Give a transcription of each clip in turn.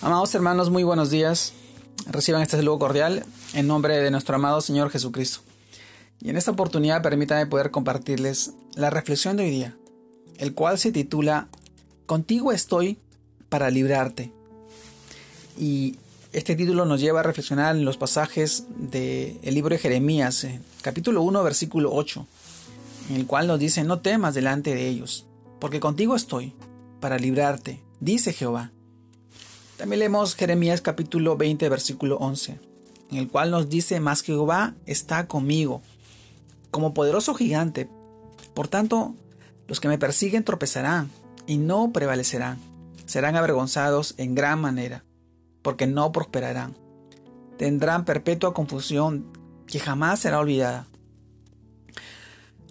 Amados hermanos, muy buenos días. Reciban este saludo cordial en nombre de nuestro amado Señor Jesucristo. Y en esta oportunidad permítame poder compartirles la reflexión de hoy día, el cual se titula Contigo estoy para librarte. Y este título nos lleva a reflexionar en los pasajes del libro de Jeremías, capítulo 1, versículo 8, en el cual nos dice, no temas delante de ellos, porque contigo estoy para librarte, dice Jehová. También leemos Jeremías capítulo 20, versículo 11, en el cual nos dice, más Jehová está conmigo, como poderoso gigante. Por tanto, los que me persiguen tropezarán y no prevalecerán. Serán avergonzados en gran manera, porque no prosperarán. Tendrán perpetua confusión que jamás será olvidada.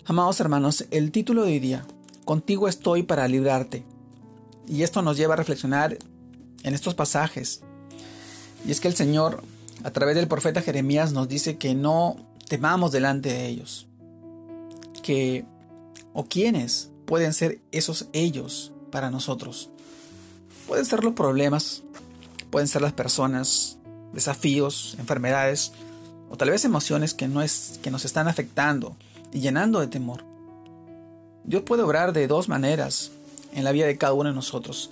Amados hermanos, el título de hoy día, Contigo estoy para librarte. Y esto nos lleva a reflexionar en estos pasajes. Y es que el Señor, a través del profeta Jeremías, nos dice que no temamos delante de ellos. Que, o quiénes pueden ser esos ellos para nosotros. Pueden ser los problemas, pueden ser las personas, desafíos, enfermedades, o tal vez emociones que, no es, que nos están afectando y llenando de temor. Dios puede obrar de dos maneras en la vida de cada uno de nosotros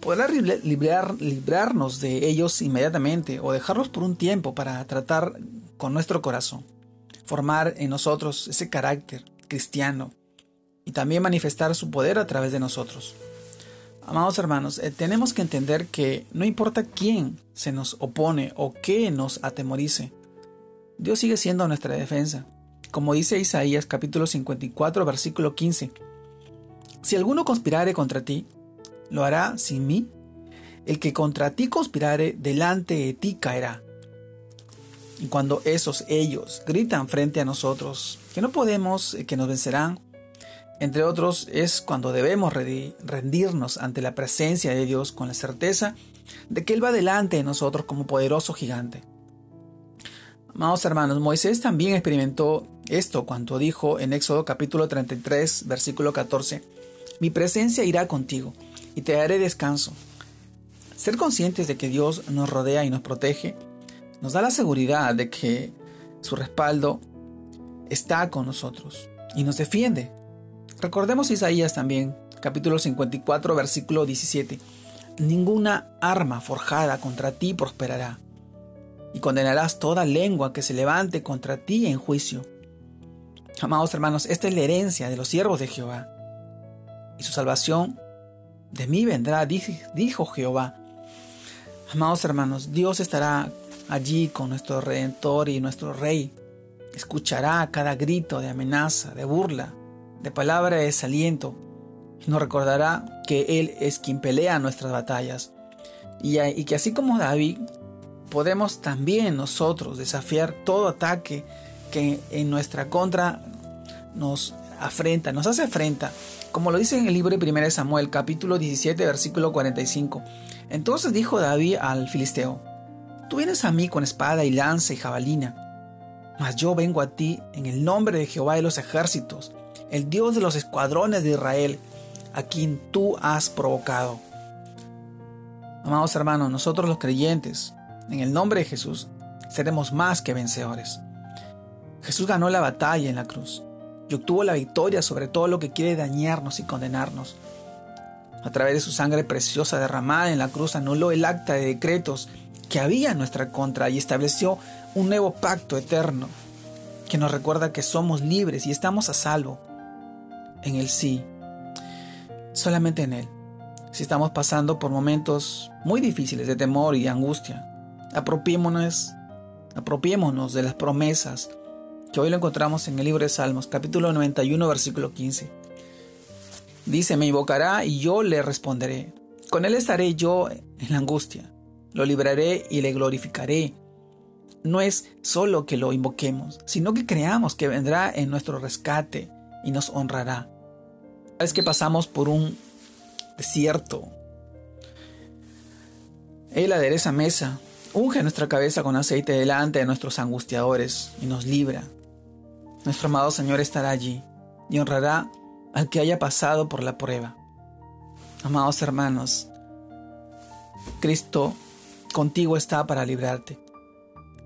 podrá librar, librarnos de ellos inmediatamente o dejarlos por un tiempo para tratar con nuestro corazón, formar en nosotros ese carácter cristiano y también manifestar su poder a través de nosotros. Amados hermanos, eh, tenemos que entender que no importa quién se nos opone o qué nos atemorice, Dios sigue siendo nuestra defensa. Como dice Isaías capítulo 54 versículo 15, si alguno conspirare contra ti, lo hará sin mí. El que contra ti conspirare, delante de ti caerá. Y cuando esos ellos gritan frente a nosotros que no podemos, eh, que nos vencerán, entre otros, es cuando debemos rendirnos ante la presencia de Dios con la certeza de que Él va delante de nosotros como poderoso gigante. Amados hermanos, Moisés también experimentó esto cuando dijo en Éxodo capítulo 33, versículo 14, Mi presencia irá contigo y te daré descanso. Ser conscientes de que Dios nos rodea y nos protege nos da la seguridad de que su respaldo está con nosotros y nos defiende. Recordemos Isaías también, capítulo 54, versículo 17. Ninguna arma forjada contra ti prosperará, y condenarás toda lengua que se levante contra ti en juicio. Amados hermanos, esta es la herencia de los siervos de Jehová, y su salvación de mí vendrá, dijo Jehová. Amados hermanos, Dios estará allí con nuestro Redentor y nuestro Rey. Escuchará cada grito de amenaza, de burla, de palabra de desaliento. Nos recordará que Él es quien pelea nuestras batallas. Y, y que así como David, podemos también nosotros desafiar todo ataque que en nuestra contra nos afrenta, nos hace afrenta como lo dice en el libro de 1 Samuel capítulo 17 versículo 45. Entonces dijo David al filisteo, Tú vienes a mí con espada y lanza y jabalina, mas yo vengo a ti en el nombre de Jehová de los ejércitos, el Dios de los escuadrones de Israel, a quien tú has provocado. Amados hermanos, nosotros los creyentes, en el nombre de Jesús, seremos más que vencedores. Jesús ganó la batalla en la cruz y obtuvo la victoria sobre todo lo que quiere dañarnos y condenarnos. A través de su sangre preciosa derramada en la cruz anuló el acta de decretos que había en nuestra contra y estableció un nuevo pacto eterno que nos recuerda que somos libres y estamos a salvo en el sí, solamente en Él. Si estamos pasando por momentos muy difíciles de temor y angustia, apropiémonos, apropiémonos de las promesas hoy lo encontramos en el libro de Salmos, capítulo 91, versículo 15. Dice, me invocará y yo le responderé. Con él estaré yo en la angustia. Lo libraré y le glorificaré. No es solo que lo invoquemos, sino que creamos que vendrá en nuestro rescate y nos honrará. Es que pasamos por un desierto. Él adereza mesa, unge nuestra cabeza con aceite delante de nuestros angustiadores y nos libra. Nuestro amado Señor estará allí y honrará al que haya pasado por la prueba. Amados hermanos, Cristo contigo está para librarte.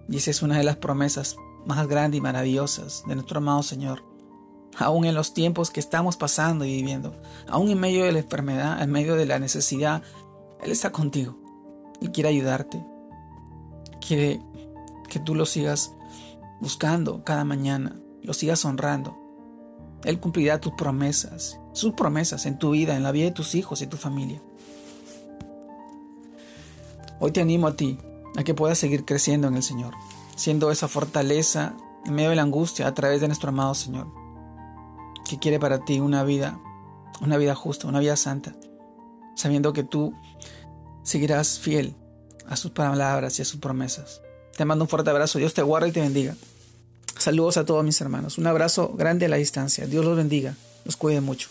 Y esa es una de las promesas más grandes y maravillosas de nuestro amado Señor. Aún en los tiempos que estamos pasando y viviendo, aún en medio de la enfermedad, en medio de la necesidad, Él está contigo. Él quiere ayudarte. Quiere que tú lo sigas buscando cada mañana, lo sigas honrando. Él cumplirá tus promesas, sus promesas en tu vida, en la vida de tus hijos y tu familia. Hoy te animo a ti a que puedas seguir creciendo en el Señor, siendo esa fortaleza en medio de la angustia a través de nuestro amado Señor, que quiere para ti una vida, una vida justa, una vida santa, sabiendo que tú seguirás fiel a sus palabras y a sus promesas. Te mando un fuerte abrazo, Dios te guarde y te bendiga. Saludos a todos mis hermanos, un abrazo grande a la distancia, Dios los bendiga, los cuide mucho.